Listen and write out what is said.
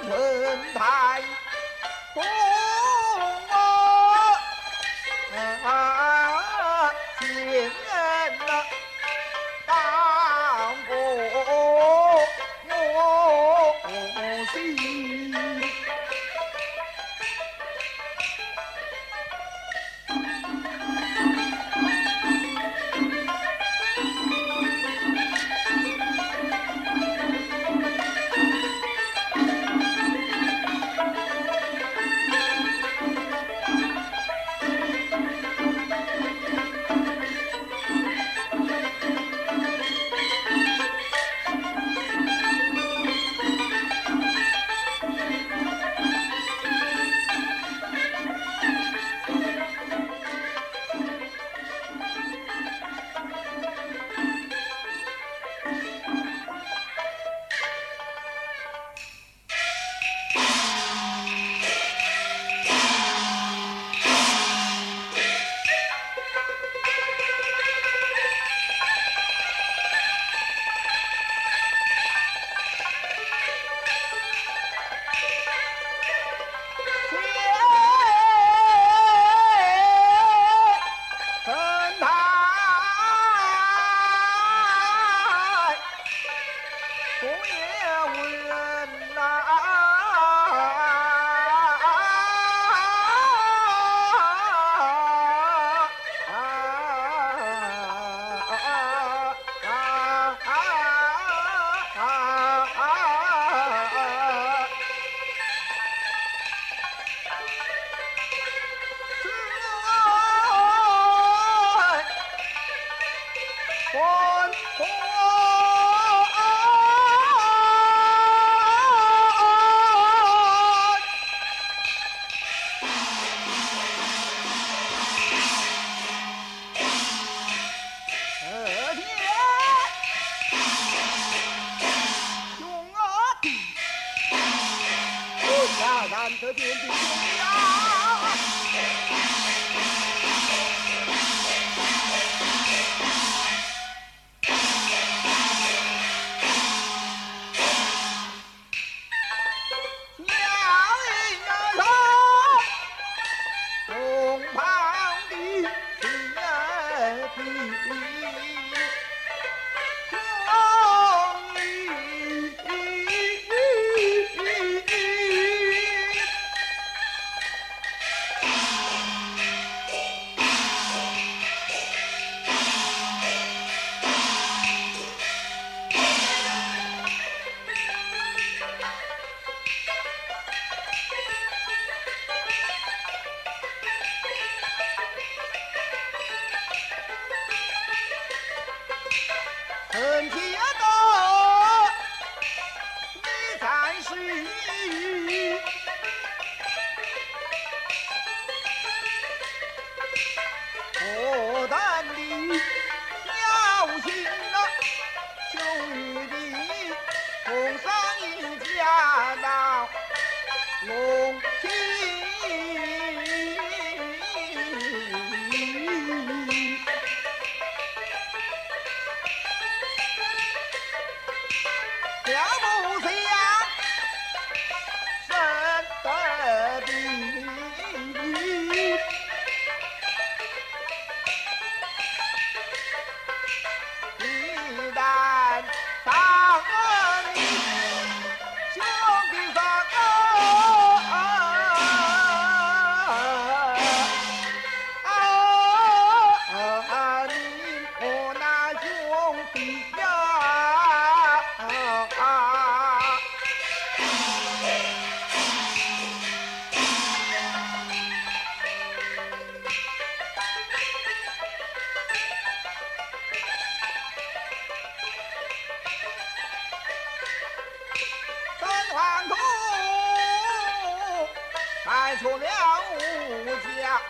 文台公啊，贤人呐，当国我。难得见 thể. Hơn. 出了吴家